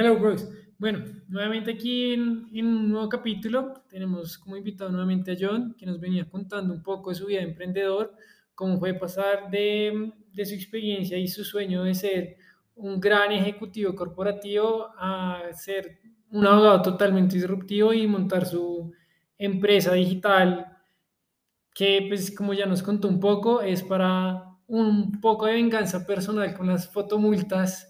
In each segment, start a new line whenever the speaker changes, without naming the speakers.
Hello, Brooks. Bueno, nuevamente aquí en, un nuevo capítulo tenemos como invitado nuevamente a John, que nos venía contando un poco de su vida de emprendedor, cómo fue pasar de, de su experiencia y su sueño de ser un gran ejecutivo corporativo a ser un abogado totalmente disruptivo y montar su empresa digital, que pues como ya nos contó un poco, es para un poco de venganza personal con las fotomultas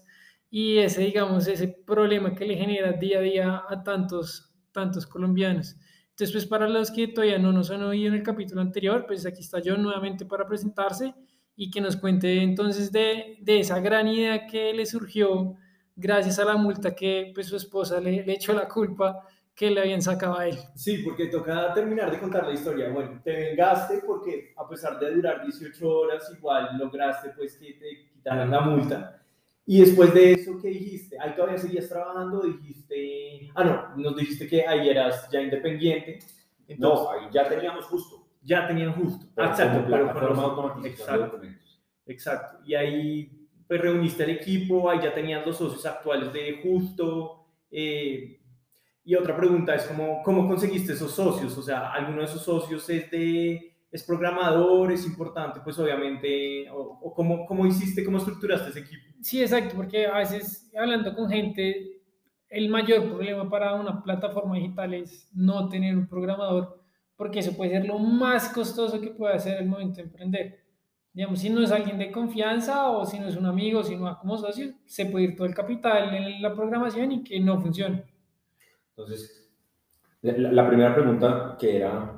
y ese, digamos, ese problema que le genera día a día a tantos, tantos colombianos. Entonces, pues para los que todavía no nos han oído en el capítulo anterior, pues aquí está yo nuevamente para presentarse y que nos cuente entonces de, de esa gran idea que le surgió gracias a la multa que pues su esposa le, le echó la culpa que le habían sacado a él.
Sí, porque toca terminar de contar la historia. Bueno, te vengaste porque a pesar de durar 18 horas, igual lograste pues que te quitaran la multa. Y después de eso, ¿qué dijiste? Ahí todavía seguías trabajando, dijiste... Ah, no, nos dijiste que ahí eras ya independiente. Entonces,
No, ahí ya teníamos justo.
ya tenían justo.
Pero
exacto, pero con los-
automatización
Exacto, exacto. Y ahí pues reuniste el equipo, ahí ya tenían los socios actuales de justo. eh, y otra pregunta es cómo, cómo conseguiste esos socios, o sea, alguno de esos socios es de es programador, es importante, pues obviamente, o, o cómo, cómo hiciste, cómo estructuraste ese equipo.
Sí, exacto, porque a veces hablando con gente, el mayor problema para una plataforma digital es no tener un programador, porque eso puede ser lo más costoso que puede hacer el momento de emprender. Digamos, si no es alguien de confianza o si no es un amigo, si no va como socio, se puede ir todo el capital en la programación y que no funcione.
Entonces, la, la- la primera pregunta que era...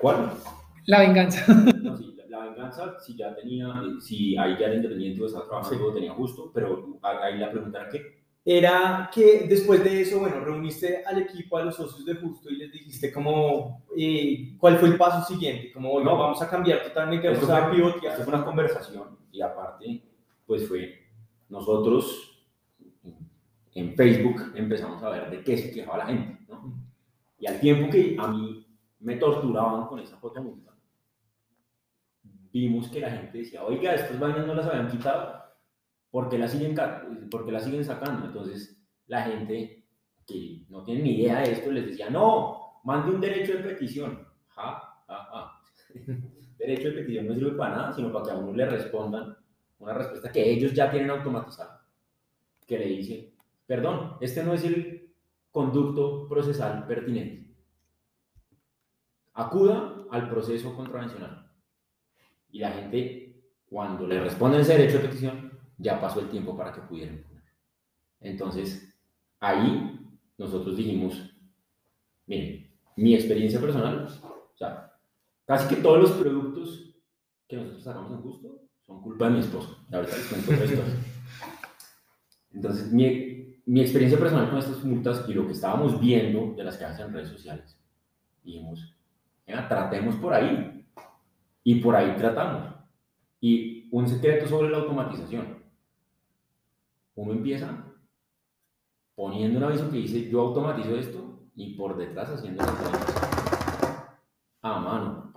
¿Cuál?
La venganza.
No, sí, la, la venganza, si ya tenía, si ahí ya era independiente estaba trabajando, tenía justo, pero ahí la pregunta era qué.
Era que después de eso, bueno, reuniste al equipo, a los socios de Justo y les dijiste como, eh, ¿cuál fue el paso siguiente? Como,
No.
vamos a cambiar totalmente, vamos a pivotear.
esto fue una conversación y aparte, pues fue nosotros en Facebook empezamos a ver de qué se quejaba la gente, ¿no? Y al tiempo que a mí me torturaban con esa fotomulta, vimos que la gente decía, oiga, estas vainas no las habían quitado, ¿por qué las siguen, ca- por qué las siguen sacando? Entonces, la gente que no tiene ni idea de esto les decía, no, mande un derecho de petición. Ja, ja, ja. derecho de petición no sirve para nada, sino para que a uno le respondan una respuesta que ellos ya tienen automatizada, que le dice, perdón, este no es el conducto procesal pertinente. Acuda al proceso contravencional. Y la gente, cuando le responden ese derecho de petición, ya pasó el tiempo para que pudieran. Entonces, ahí nosotros dijimos, miren, mi experiencia personal, o sea, casi que todos los productos que nosotros sacamos en Justo son culpa de mi esposo. Y ahorita les cuento historia. Entonces, mi, mi experiencia personal con estas multas y lo que estábamos viendo de las que hacen en redes sociales, dijimos, "Venga, tratemos por ahí. Y por ahí tratamos. Y un secreto sobre la automatización. Uno empieza poniendo un aviso que dice, yo automatizo esto, y por detrás haciendo las cosas a mano.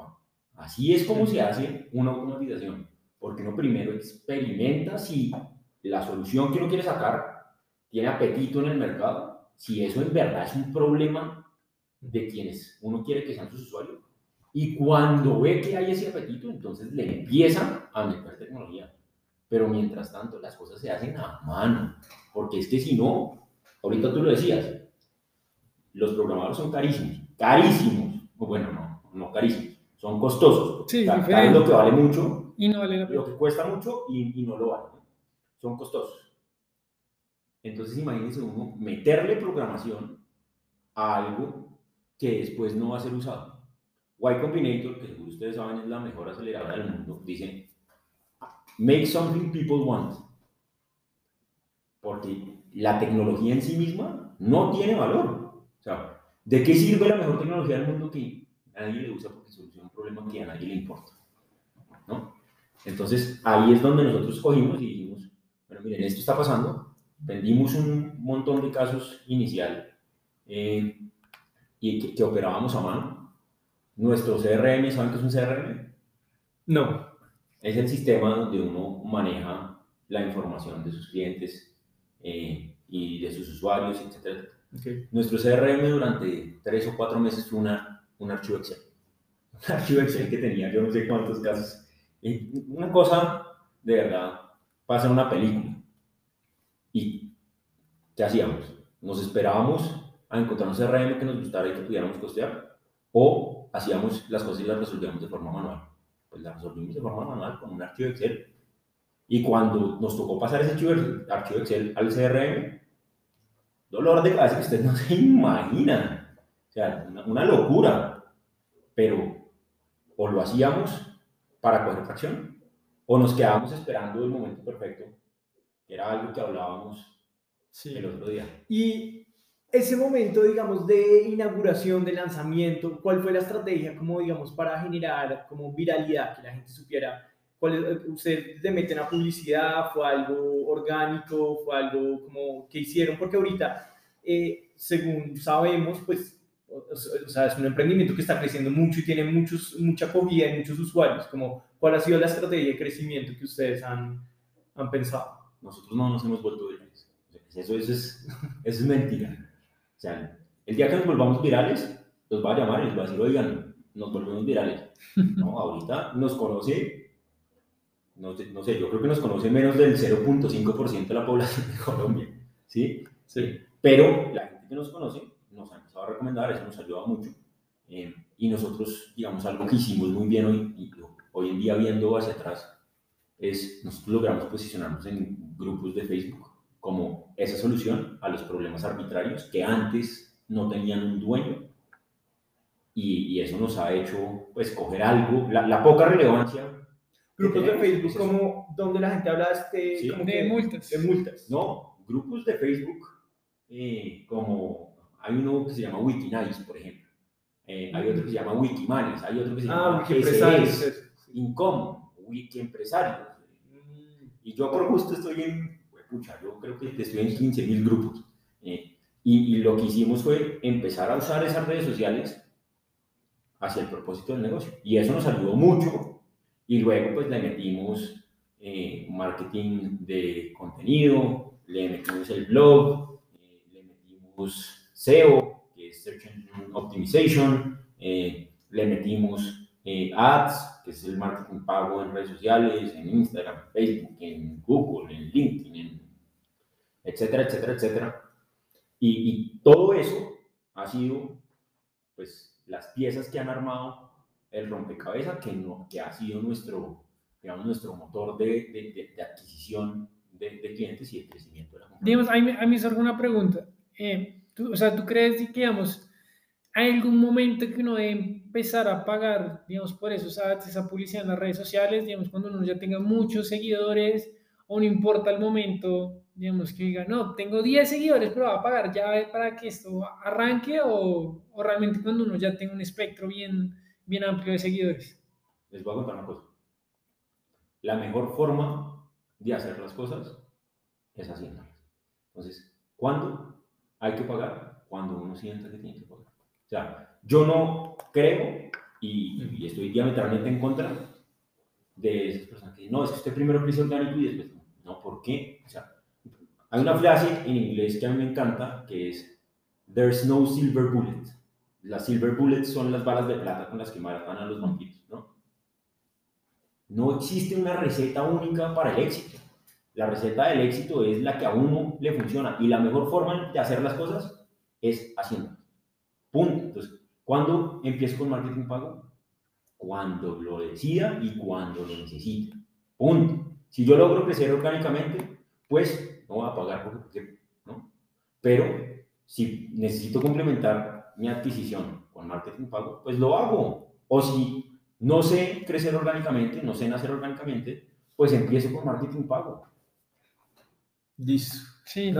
Así es como se hace una automatización. Porque uno primero experimenta si la solución que uno quiere sacar tiene apetito en el mercado, si eso en verdad es un problema de quienes uno quiere que sean sus usuarios. Y cuando ve que hay ese apetito, entonces le empieza a meter tecnología. Pero mientras tanto, las cosas se hacen a mano. Porque es que si no, ahorita tú lo decías, los programadores son carísimos. Carísimos. O bueno, no, no carísimos. Son costosos.
Sí,
lo que vale mucho
Y no vale la pena.
lo que cuesta mucho y, y no lo vale. Son costosos. Entonces imagínense uno meterle programación a algo que después no va a ser usado. Y Combinator, que seguro ustedes saben es la mejor aceleradora del mundo, dice, make something people want. Porque la tecnología en sí misma no tiene valor. O sea, ¿de qué sirve la mejor tecnología del mundo que nadie le usa porque soluciona un problema que a nadie le importa? ¿no? Entonces ahí es donde nosotros cogimos y dijimos, bueno, miren, esto está pasando, vendimos un montón de casos inicial eh, y que, que operábamos a mano. Nuestro CRM, ¿saben qué es un CRM?
No.
Es el sistema donde uno maneja la información de sus clientes eh, y de sus usuarios, etc. Nuestro CRM durante tres o cuatro meses fue una, un archivo Excel. Un archivo Excel que tenía yo no sé cuántos casos. Y una cosa, de verdad, pasa en una película. ¿Y qué hacíamos? Nos esperábamos a encontrar un CRM que nos gustara y que pudiéramos costear, o hacíamos las cosas y las resolvíamos de forma manual. Pues las resolvimos de forma manual con un archivo Excel. Y cuando nos tocó pasar ese archivo, Excel al CRM, dolor de cabeza que ustedes no se imaginan. O sea, una, locura. Pero o lo hacíamos para coger tracción, o nos quedábamos esperando el momento perfecto, que era algo que hablábamos el otro día.
Y ese momento, digamos, de inauguración, de lanzamiento, ¿cuál fue la estrategia, como, digamos, para generar como viralidad, que la gente supiera? ¿Cuál, ¿Ustedes le meten a publicidad? ¿Fue algo orgánico? ¿Fue algo como que hicieron? Porque ahorita, eh, según sabemos, pues, o, sea, es un emprendimiento que está creciendo mucho y tiene muchos, mucha acogida y muchos usuarios. Como, ¿Cuál ha sido la estrategia de crecimiento que ustedes han, han pensado?
Nosotros no nos hemos vuelto virales. Eso, eso, es, eso es mentira. O sea, el día que nos volvamos virales, los va a llamar y les va a decir, oigan, nos volvemos virales. No, ahorita nos conoce, no, no sé, yo creo que nos conoce menos del 0.5% de la población de Colombia, ¿sí? Sí. Pero la gente que nos conoce nos ha empezado a recomendar, eso nos ayuda mucho. Eh, y nosotros, digamos, algo que hicimos muy bien hoy, y hoy en día viendo hacia atrás, es nosotros logramos posicionarnos en grupos de Facebook como esa solución a los problemas arbitrarios que antes no tenían un dueño y, eso nos ha hecho pues coger algo, la, poca relevancia.
Grupos de Facebook como donde la gente habla este,
de, multas.
de multas.
No, grupos de Facebook eh, como hay uno que se llama Wikinice, por ejemplo. Eh, hay otro que se llama Wikimanes, hay otro que se ah, llama
Wiki
Incom, Wiki Empresarios. Mm. Y yo por gusto estoy en pucha, yo creo que estoy en 15 mil grupos. Eh, y, lo que hicimos fue empezar a usar esas redes sociales hacia el propósito del negocio. Y eso nos ayudó mucho. Y luego pues le metimos eh, marketing de contenido, le metimos el blog, eh, le metimos SEO, que es Search Engine Optimization, le metimos ads, que es el marketing pago en redes sociales, en Instagram, Facebook, en Google, en LinkedIn, en etcétera, etcétera, etcétera. Y, todo eso ha sido, pues, las piezas que han armado el rompecabezas que, no, que ha sido nuestro, digamos, nuestro motor de, de, de, adquisición de, clientes y de crecimiento de la
compañía. Digamos, a mí, me surge una pregunta. Eh, tú, o sea, ¿tú crees que, digamos, hay algún momento que uno debe empezar a pagar, digamos, por eso, o sea, esa publicidad en las redes sociales, digamos, cuando uno ya tenga muchos seguidores, o no importa el momento, digamos, que diga, no, tengo 10 seguidores, pero va a pagar ya para que esto arranque o, o realmente cuando uno ya tenga un espectro bien, bien amplio de seguidores?
Les voy a contar una cosa. La mejor forma de hacer las cosas es haciéndolas. Entonces, ¿cuándo hay que pagar? Cuando uno sienta que tiene que pagar. O sea, yo no creo y, y estoy diametralmente en contra de esas personas que dicen, no, es que usted primero crece orgánico y después no. ¿Por qué? O sea, hay una frase en inglés que a mí me encanta que es There's no silver bullet. Las silver bullets son las balas de plata con las que matan a los vampiros, ¿no? No existe una receta única para el éxito. La receta del éxito es la que a uno le funciona y la mejor forma de hacer las cosas es haciendo. Punto. Entonces, ¿cuándo empiezo con marketing pago? Cuando lo decida y cuando lo necesite. Punto. Si yo logro crecer orgánicamente, pues no voy a pagar porque, ¿no? Pero si necesito complementar mi adquisición con marketing pago, pues lo hago. O si no sé crecer orgánicamente, no sé nacer orgánicamente, pues empiezo con marketing pago.
Listo. Sí,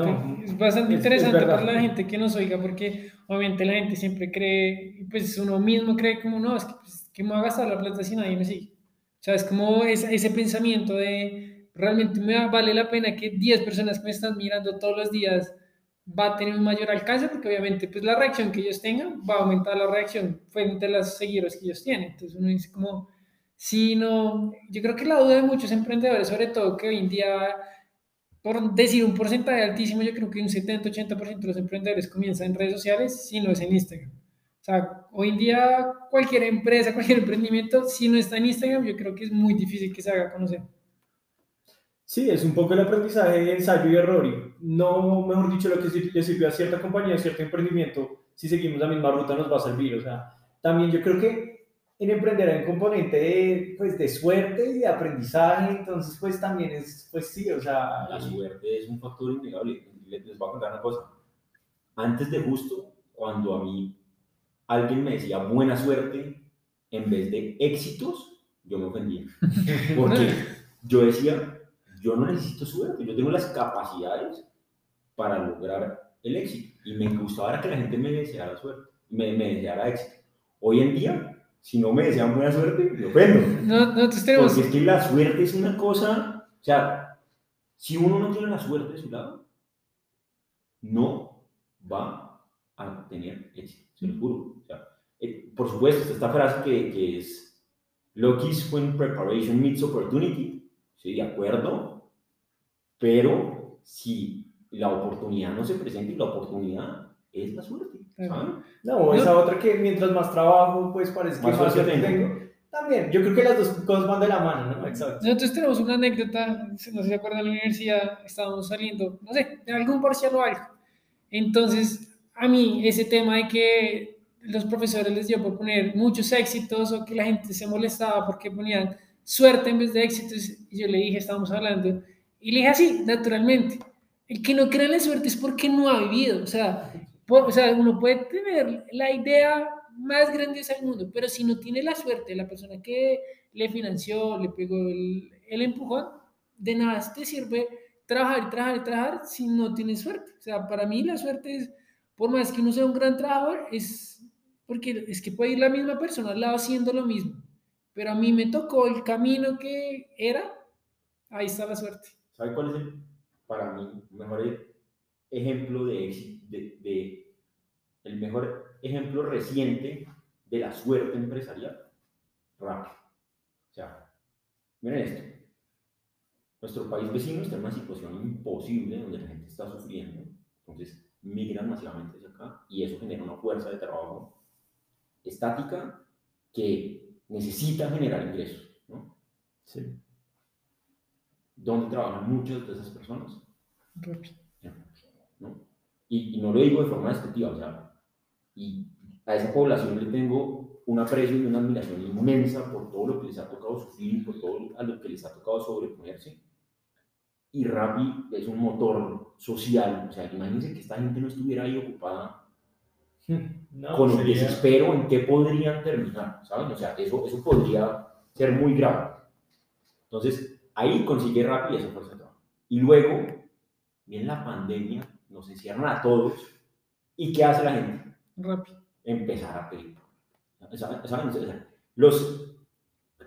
es bastante interesante para la gente que nos oiga, porque obviamente la gente siempre cree, pues uno mismo cree como, no, es que, pues, me va a gastar la plata si nadie me sigue. O sea, es como ese, ese pensamiento de, realmente me vale la pena que 10 personas que me están mirando todos los días va a tener un mayor alcance porque obviamente pues la reacción que ellos tengan va a aumentar la reacción frente a los seguidores que ellos tienen. Entonces uno dice como, si no, yo creo que la duda de muchos emprendedores, sobre todo que hoy en día por decir un porcentaje altísimo, yo creo que un 70-80% de los emprendedores comienzan en redes sociales, si no es en Instagram. O sea, hoy en día cualquier empresa, cualquier emprendimiento, si no está en Instagram, yo creo que es muy difícil que se haga conocer.
Sí, es un poco el aprendizaje de ensayo y error. Y no, mejor dicho, lo que le sirvió a cierta compañía, a cierto emprendimiento, si seguimos la misma ruta nos va a servir. O sea, también yo creo que en emprender hay un componente de, pues, de suerte y de aprendizaje, entonces pues también es, pues sí, o sea...
La suerte es un factor innegable. Les voy a contar una cosa. Antes de justo, cuando a mí alguien me decía buena suerte en vez de éxitos, yo me ofendía. Porque yo decía, yo no necesito suerte, yo tengo las capacidades para lograr el éxito. Y me gustaba que la gente me deseara suerte, me, me deseara éxito. Hoy en día, si no me desean buena suerte, me ofendo.
No, no, tenemos...
Porque es que la suerte es una cosa, o sea, si uno no tiene la suerte de su lado, no va a tener éxito, se lo juro. O sea, eh, por supuesto, esta frase que, que es Lucky is when preparation meets opportunity, sí, de acuerdo, pero si la oportunidad no se presenta y la oportunidad es la suerte, ¿saben?
No, esa otra que mientras más trabajo, pues parece que más, más suerte tengo. También, yo creo que las dos cosas van de la mano, ¿no? Exacto.
Nosotros tenemos una anécdota, no sé si se acuerdan, en la universidad estábamos saliendo, no sé, de algún parcial o algo. Entonces, a mí ese tema de que los profesores les dio por poner muchos éxitos o que la gente se molestaba porque ponían suerte en vez de éxitos, y yo le dije, estábamos hablando, y le dije así, naturalmente, el que no cree en la suerte es porque no ha vivido, o sea, o sea, uno puede tener la idea más grandiosa del mundo, pero si no tiene la suerte, la persona que le financió, le pegó el, el empujón, de nada te sirve trabajar y trabajar y trabajar si no tienes suerte. O sea, para mí la suerte es, por más que uno sea un gran trabajador, es porque es que puede ir la misma persona al lado haciendo lo mismo, pero a mí me tocó el camino que era, ahí está la suerte.
¿Sabe cuál es el, para mí, mejor ejemplo de, de, el mejor ejemplo reciente de la suerte empresarial, rápido. O sea, miren esto. Nuestro país vecino está en una situación imposible donde la gente está sufriendo. Entonces, migran masivamente hacia acá y eso genera una fuerza de trabajo estática que necesita generar ingresos. ¿no?
Sí.
¿Dónde trabajan muchas de esas personas? Y, no lo digo de forma despectiva, o sea, y a esa población le tengo un aprecio y una admiración inmensa por todo lo que les ha tocado sufrir, por todo lo que les ha tocado sobreponerse. Y Rappi es un motor social, o sea, imagínense que esta gente no estuviera ahí ocupada con el desespero en qué podrían terminar, ¿saben? O sea, eso, eso podría ser muy grave. Entonces, ahí consigue Rappi esa fuerza de trabajo. Y luego, viene la pandemia nos encierran a todos. ¿Y qué hace la gente?
Rápido.
Empezar a pedir. Los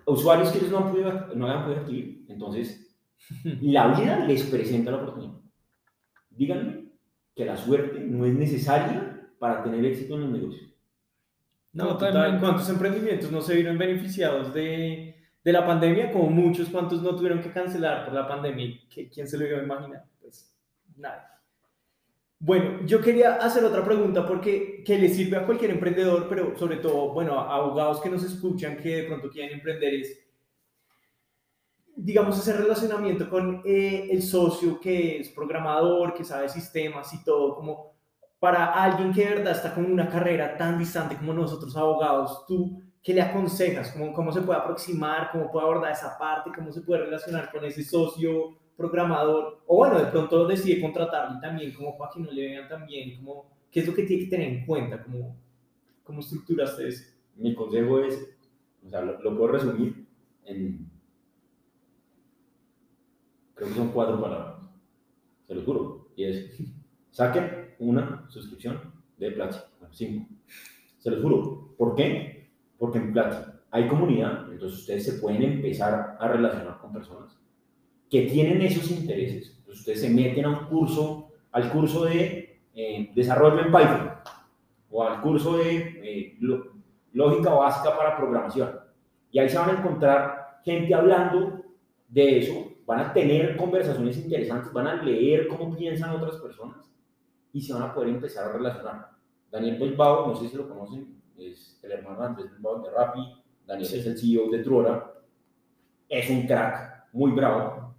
usuarios que ellos no han podido, no han podido adquirir, entonces la vida les presenta la oportunidad. Díganme que la suerte no es necesaria para tener éxito en los negocios.
No, total. ¿Cuántos emprendimientos no se vieron beneficiados de, de la pandemia? Como muchos, ¿cuántos no tuvieron que cancelar por la pandemia? ¿Quién se lo iba a imaginar? Pues nada. Bueno, yo quería hacer otra pregunta porque que le sirve a cualquier emprendedor, pero sobre todo, bueno, a abogados que nos escuchan que de pronto quieren emprender es, digamos, ese relacionamiento con eh, el socio que es programador, que sabe sistemas y todo, como para alguien que de verdad está con una carrera tan distante como nosotros abogados, tú, ¿qué le aconsejas? ¿Cómo, cómo se puede aproximar? ¿Cómo puede abordar esa parte? ¿Cómo se puede relacionar con ese socio? programador, o bueno, de pronto decide contratarlo también como para que no le vean también como, qué es lo que tiene que tener en cuenta, cómo, cómo estructuraste eso.
Mi consejo es, o sea, lo, puedo resumir en, creo que son cuatro palabras, se lo juro, y es, saquen una suscripción de Platzi, cinco, se lo juro, ¿por qué? Porque en Platzi hay comunidad, entonces ustedes se pueden empezar a relacionar con personas que tienen esos intereses. Entonces ustedes se meten a un curso, al curso de eh, desarrollo en Python o al curso de eh, lógica básica para programación. Y ahí se van a encontrar gente hablando de eso van a tener conversaciones interesantes, van a leer cómo piensan otras personas y se van a poder empezar a relacionar. Daniel Bilbao, no sé si lo conocen, es el hermano Andrés Bilbao de Rappi, Daniel es el CEO de Truora, es un crack, muy bravo,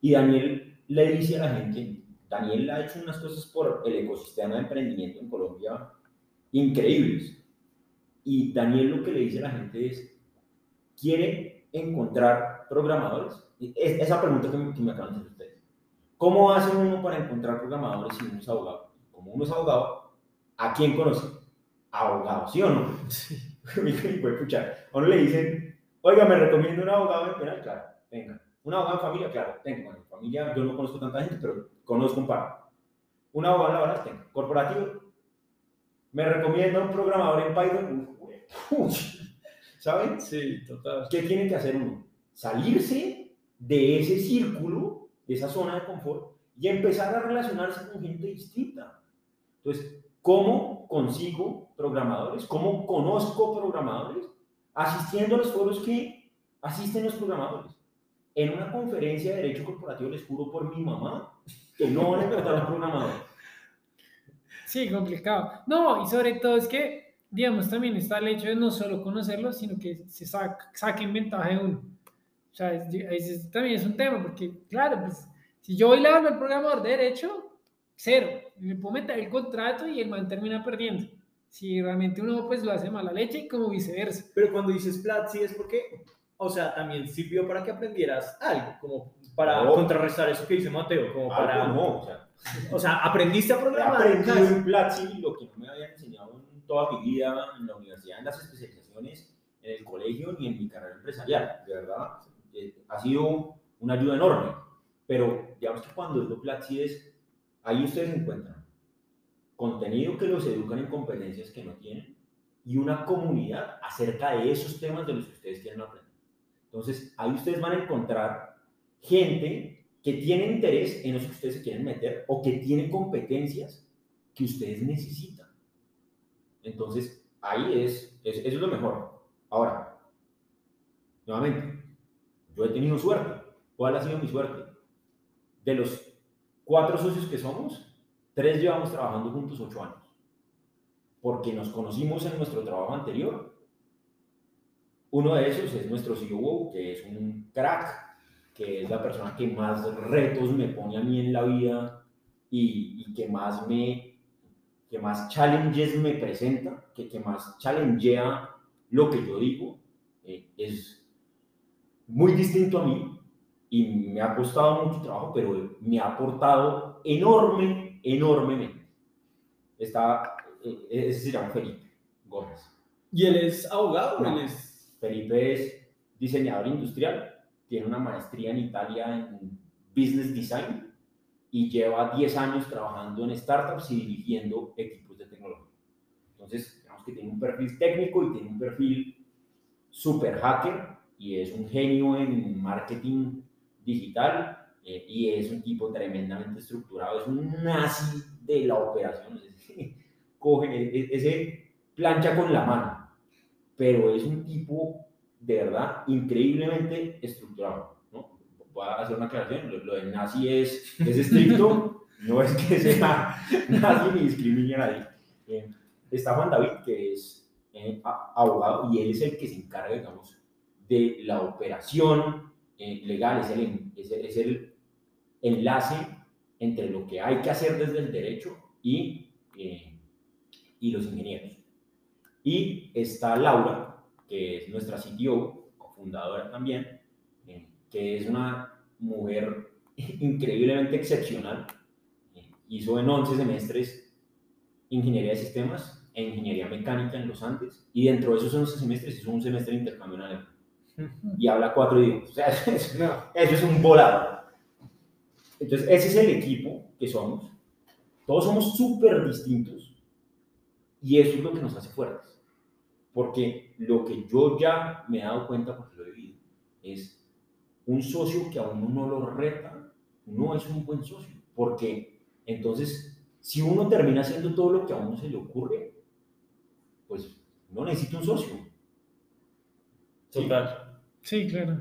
y Daniel le dice a la gente, Daniel ha hecho unas cosas por el ecosistema de emprendimiento en Colombia increíbles. Y Daniel lo que le dice a la gente es, quiere encontrar programadores. esa pregunta que me, que me acaban de hacer ustedes. ¿Cómo hace uno para encontrar programadores si uno es abogado? Como uno es abogado, ¿a quién conoce? Abogado, ¿sí o no? Sí. escuchar. A uno le dicen, oiga, me recomiendo un abogado en penal, claro, venga. Un abogado en familia, claro, tengo. Bueno, en familia yo no conozco tanta gente, pero conozco un par. Un abogado laboral, tengo. Corporativo, me recomiendo un programador en Python. ¿Saben?
Sí, total.
¿Qué tiene que hacer uno? Salirse de ese círculo, de esa zona de confort y empezar a relacionarse con gente distinta. Entonces, ¿cómo consigo programadores? ¿Cómo conozco programadores? Asistiendo a los foros que asisten los programadores. En una conferencia de Derecho Corporativo les juro por mi mamá que no van a encontrar un programador.
Sí, complicado. No, y sobre todo es que, digamos, también está el hecho de no solo conocerlo, sino que se saquen ventaja de uno. O sea, es, también es un tema, porque, claro, pues, si yo a hablo al programador de derecho, cero. Me puedo meter el contrato y el man termina perdiendo. Si realmente uno pues lo hace mala leche y como viceversa.
Pero cuando dices Platzi es porque, o sea, también sirvió para que aprendieras algo, como para contrarrestar eso que dice Mateo, como para...
No, o sea,
o sea, aprendiste a programar.
Aprendí en Platzi lo que no me habían enseñado en toda mi vida en la universidad, en las especializaciones, en el colegio ni en mi carrera empresarial. De verdad, eh, ha sido una ayuda enorme. Pero digamos que cuando lo Platzi es, ahí ustedes encuentran contenido que los educan en competencias que no tienen y una comunidad acerca de esos temas de los que ustedes quieren aprender. Entonces, ahí ustedes van a encontrar gente que tiene interés en eso que ustedes se quieren meter o que tiene competencias que ustedes necesitan. Entonces, ahí es, es, eso es lo mejor. Ahora, nuevamente, yo he tenido suerte. ¿Cuál ha sido mi suerte? De los cuatro socios que somos, tres llevamos trabajando juntos ocho años. Porque nos conocimos en nuestro trabajo anterior. Uno de esos es nuestro CEO, que es un crack que es la persona que más retos me pone a mí en la vida y, y que más me que más challenges me presenta, que, que más challengea lo que yo digo, eh, es muy distinto a mí y me ha costado mucho trabajo, pero me ha aportado enorme, enormemente. Está, eh, ese se llama Felipe Gómez.
¿Y él es abogado?
él es... Felipe es diseñador industrial tiene una maestría en Italia en Business Design y lleva 10 años trabajando en startups y dirigiendo equipos de tecnología. Entonces, digamos que tiene un perfil técnico y tiene un perfil super hacker y es un genio en marketing digital eh, y es un tipo tremendamente estructurado, es un nazi de la operación, coge, ese plancha con la mano, pero es un tipo de verdad increíblemente estructurado. ¿no? Voy a hacer una aclaración, lo, de nazi es, es estricto, no es que sea nazi ni discrimine a nadie. Eh, está Juan David, que es eh, abogado, y él es el que se encarga, digamos, de la operación eh, legal, es el, es, es el enlace entre lo que hay que hacer desde el derecho y, y los ingenieros. Y está Laura, que es nuestra CTO, fundadora también, eh, que es una mujer increíblemente excepcional. Eh, hizo en 11 semestres ingeniería de sistemas e ingeniería mecánica en los Andes, y dentro de esos 11 semestres hizo un semestre de intercambio en alemán. Y habla cuatro idiomas. O sea, eso, eso es un volado. Entonces, ese es el equipo que somos. Todos somos súper distintos y eso es lo que nos hace fuertes. Porque lo que yo ya me he dado cuenta, porque lo he vivido, es un socio que a uno no lo reta, no es un buen socio. Porque entonces, si uno termina haciendo todo lo que a uno se le ocurre, pues no necesita un socio.
Total.
Sí, claro.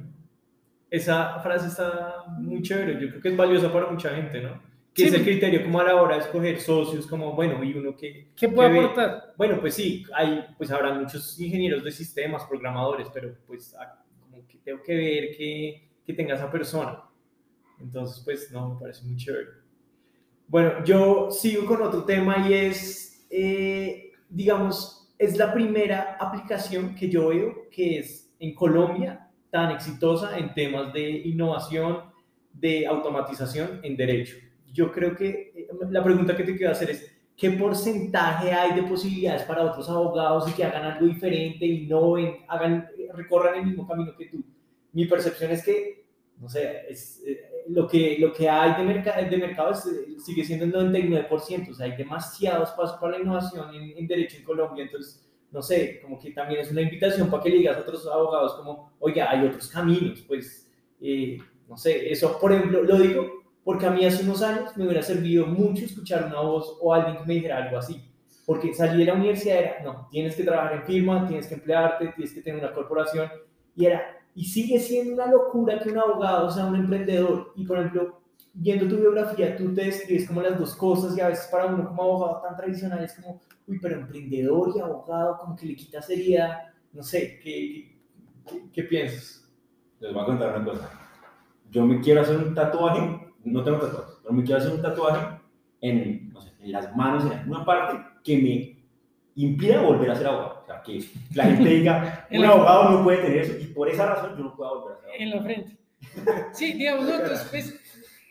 Esa frase está muy chévere, yo creo que es valiosa para mucha gente, ¿no? Que es el criterio como a la hora de escoger socios, como, bueno, y uno que...
¿Qué puede aportar?
Bueno, pues sí, hay, pues habrá muchos ingenieros de sistemas, programadores, pero pues ah, como que tengo que ver que, que tenga esa persona. Entonces, pues no, me parece muy chévere. Bueno, yo sigo con otro tema y es, eh, digamos, es la primera aplicación que yo veo que es en Colombia tan exitosa en temas de innovación, de automatización en derecho yo creo que eh, la pregunta que te quiero hacer es, ¿qué porcentaje hay de posibilidades para otros abogados y que hagan algo diferente, innoven, hagan, recorran el mismo camino que tú? Mi percepción es que, no sé, es, eh, lo, que, lo que hay de, de mercado eh, sigue siendo el 99%, o sea, hay demasiados pasos para la innovación en, en, derecho en Colombia, entonces, no sé, como que también es una invitación para que le digas a otros abogados como, oye, hay otros caminos, pues, no sé, eso, por ejemplo, lo digo porque a mí hace unos años me hubiera servido mucho escuchar una voz o alguien que me dijera algo así. Porque salir de la universidad era, no, tienes que trabajar en firma, tienes que emplearte, tienes que tener una corporación. Y era, y sigue siendo una locura que un abogado sea un emprendedor. Y por ejemplo, viendo tu biografía, tú te describes como las dos cosas y a veces para uno como abogado tan tradicional es como, uy, pero emprendedor y abogado como que le quita seriedad. No sé, ¿qué, qué, qué piensas?
Les voy a contar una cosa. Yo me quiero hacer un tatuaje no tengo tatuajes, pero me quiero hacer un tatuaje en, no sé, en las manos, en alguna parte que me impida volver a ser abogado. O sea, que la gente diga, un abogado no puede tener eso y por esa razón yo no puedo volver a ser abogado.
En la frente. Sí, digamos, nosotros, pues,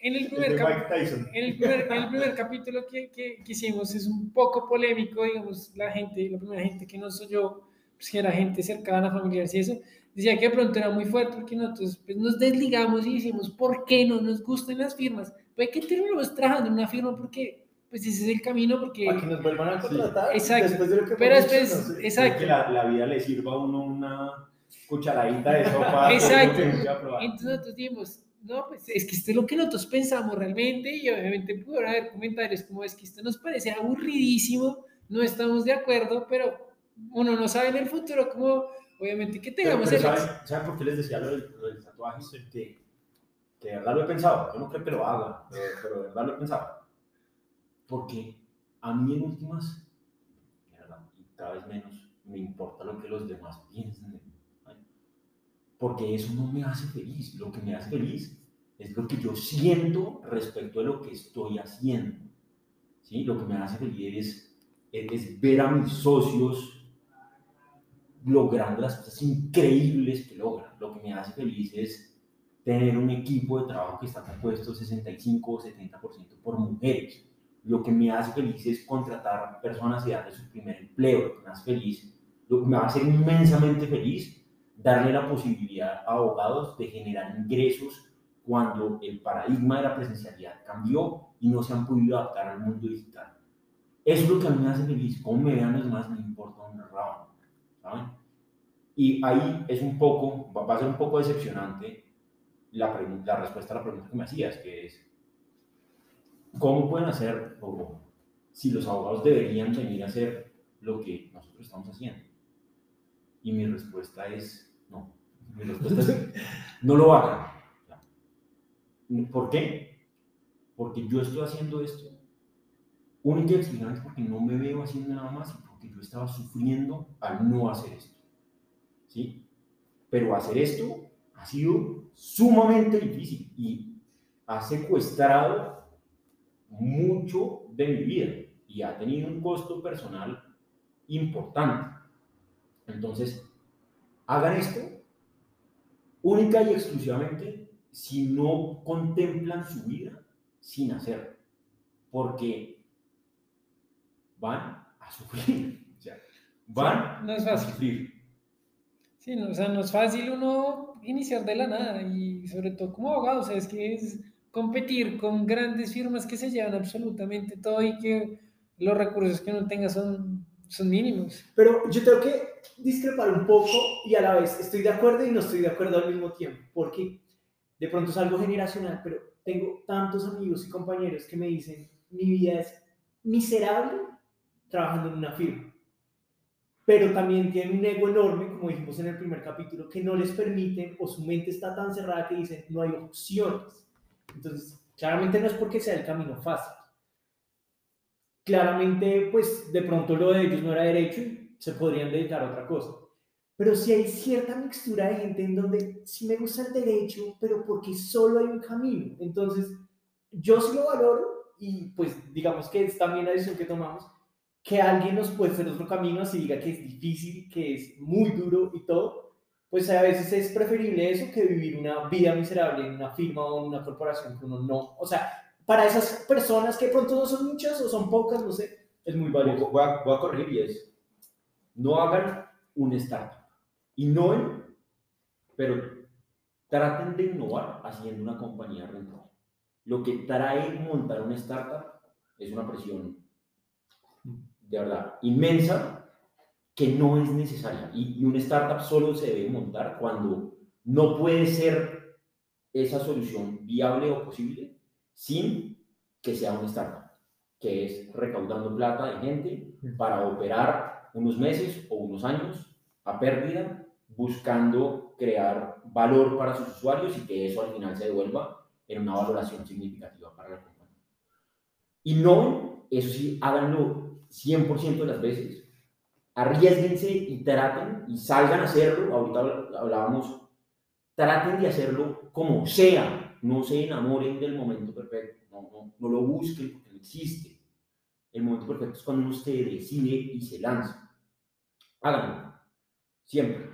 en el primer, en el primer, en el primer capítulo que, que, que, hicimos es un poco polémico, digamos, la gente, la primera gente que nos oyó, pues que era gente cercana, familiares y eso, decía que de pronto era muy fuerte porque nosotros pues, nos desligamos y decimos, ¿por qué no nos gustan las firmas? Puede que terminemos trabajando en una firma porque pues ese es el camino porque...
Para que nos vuelvan a contratar.
Exacto. Después de lo que Pero después, no exacto.
Que la, la, vida le sirva a uno una cucharadita de sopa.
exacto. Entonces nosotros dijimos, no, pues es que esto es lo que nosotros pensamos realmente y obviamente pudieron haber comentarios como es que esto nos parece aburridísimo, no estamos de acuerdo, pero uno no sabe en el futuro cómo obviamente que tengamos
pero, pero ¿saben, ¿saben, por qué les decía lo del, lo del tatuaje? Que, que de verdad lo he pensado, yo no creo que lo haga, pero, pero de verdad lo he pensado. Porque a mí en últimas, y cada vez menos, me importa lo que los demás piensen de mí. Porque eso no me hace feliz. Lo que me hace feliz es lo que yo siento respecto a lo que estoy haciendo. ¿sí? Lo que me hace feliz es, es ver a mis socios logrando las cosas increíbles que logran. Lo que me hace feliz es tener un equipo de trabajo que está compuesto 65 o 70% por mujeres. Lo que me hace feliz es contratar personas y darles su primer empleo. Lo que me hace feliz, lo que me hacer inmensamente feliz, darle la posibilidad a abogados de generar ingresos cuando el paradigma de la presencialidad cambió y no se han podido adaptar al mundo digital. Eso es lo que a mí me hace feliz. Cómo me vean los demás me importa un rabo. Y ahí es un poco, va a ser un poco decepcionante la, la respuesta a la pregunta que me hacías, que es, ¿cómo pueden hacer, o si los abogados deberían venir a hacer lo que nosotros estamos haciendo? Y mi respuesta es, no. Mi respuesta es, no lo hagan. ¿Por qué? Porque yo estoy haciendo esto única y exclusivamente porque no me veo haciendo nada más yo estaba sufriendo al no hacer esto. ¿Sí? Pero hacer esto ha sido sumamente difícil y ha secuestrado mucho de mi vida y ha tenido un costo personal importante. Entonces, hagan esto única y exclusivamente si no contemplan su vida sin hacerlo, porque van a sufrir. O sea, van
no es fácil.
a sufrir.
Sí, no, o sea, no es fácil uno iniciar de la nada y sobre todo como abogado, o sea, es que es competir con grandes firmas que se llevan absolutamente todo y que los recursos que uno tenga son, son mínimos.
Pero yo tengo que discrepar un poco y a la vez estoy de acuerdo y no estoy de acuerdo al mismo tiempo, porque de pronto es algo generacional, pero tengo tantos amigos y compañeros que me dicen, mi vida es miserable trabajando en una firma. pero también tienen un ego enorme, como dijimos en el primer capítulo, que no les permiten o su mente está tan cerrada que dicen no hay opciones. Entonces, claramente no es porque sea el camino fácil. Claramente, pues de pronto lo de ellos no era derecho se podrían dedicar a otra cosa. Pero si hay cierta mixtura de gente en donde sí me gusta el derecho, pero porque solo hay un camino. Entonces, yo sí lo valoro y pues digamos que es también la decisión que tomamos, que alguien nos puede hacer otro camino así diga que es difícil, que es muy duro y todo, pues a veces es preferible eso que vivir una vida miserable en una firma o en una corporación que uno no, o sea, para esas personas que pronto no son muchas o son pocas, no sé, es muy valioso.
Voy a, voy a corregir y es, no hagan un startup. Innoven, pero traten de innovar haciendo una compañía rentable. Lo que trae montar una startup es una presión de verdad inmensa que no es necesaria. Y, y una startup solo se debe montar cuando no puede ser esa solución viable o posible sin que sea una startup, que es recaudando plata de gente para operar unos meses o unos años a pérdida, buscando crear valor para sus usuarios y que eso al final se devuelva en una valoración significativa para la compañía. Y no, eso sí, háganlo 100% de las veces. Arriesguense y traten y salgan a hacerlo. Ahorita hablábamos, traten de hacerlo como sea. No se enamoren del momento perfecto. No, no, lo busquen porque no existe. El momento perfecto es cuando se decide y se lanza. Háganlo. Siempre.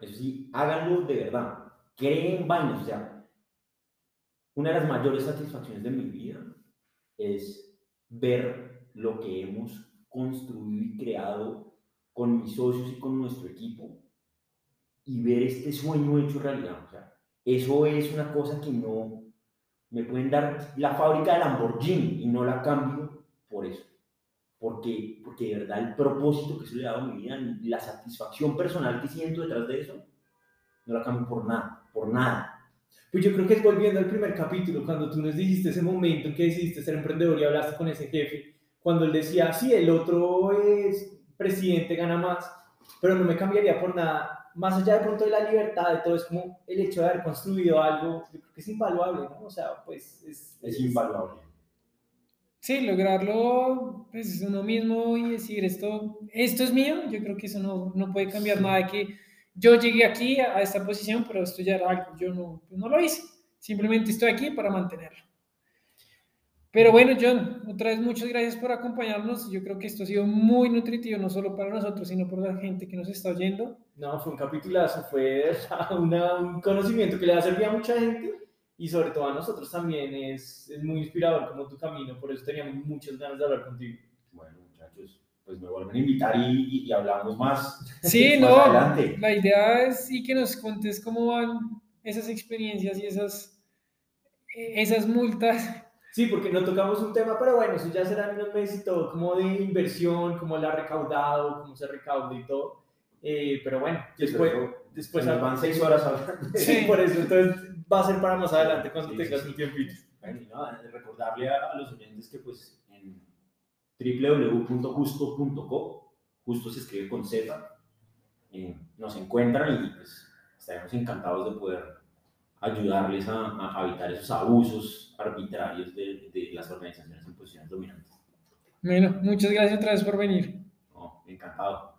Eso sí, háganlo de verdad. Creen vainas. O sea, una de las mayores satisfacciones de mi vida es ver lo que hemos construido y creado con mis socios y con nuestro equipo y ver este sueño hecho realidad. O sea, eso es una cosa que no me pueden dar la fábrica de Lamborghini y no la cambio por eso. Porque, porque de verdad el propósito que se le ha dado a mi vida, la satisfacción personal que siento detrás de eso, no la cambio por nada, por nada.
Pues yo creo que es volviendo al primer capítulo, cuando tú nos dijiste ese momento en que decidiste ser emprendedor y hablaste con ese jefe, cuando él decía, sí, el otro es presidente, gana más, pero no me cambiaría por nada. Más allá de pronto de la libertad, de todo, es como el hecho de haber construido algo, yo creo que es invaluable, ¿no? O sea, pues es...
Es invaluable.
Sí, lograrlo, pues uno mismo y decir esto, esto es mío, yo creo que eso no, no puede cambiar nada de que yo llegué aquí a, esta posición, pero esto ya era algo, yo no, pues no lo hice, simplemente estoy aquí para mantenerlo. Pero bueno, John, otra vez muchas gracias por acompañarnos. Yo creo que esto ha sido muy nutritivo, no solo para nosotros, sino por la gente que nos está oyendo.
No, fue un capitulazo, fue una, un conocimiento que le va a servir a mucha gente y sobre todo a nosotros también es, es muy inspirador como tu camino, por eso teníamos muchas ganas de hablar contigo.
Bueno, muchachos, pues me vuelven a invitar y, y, hablamos más.
Sí, más no, adelante. la idea es sí que nos contes cómo van esas experiencias y esas, esas multas
Sí, porque no tocamos un tema, pero bueno, eso ya será en unos meses y todo, como de inversión, cómo la ha recaudado, cómo se recauda y todo. Eh, pero bueno, después, después
van seis horas hablando.
Sí, por eso, entonces va a ser para más adelante cuando tengas un tiempito.
Bueno, nada, recordarle a, los oyentes que pues en www.justo.co, justo se escribe con Z, eh, nos encuentran y pues estaremos encantados de poder ayudarles a, a evitar esos abusos arbitrarios de, de, las organizaciones en posiciones dominantes.
Bueno, muchas gracias otra vez por venir.
encantado.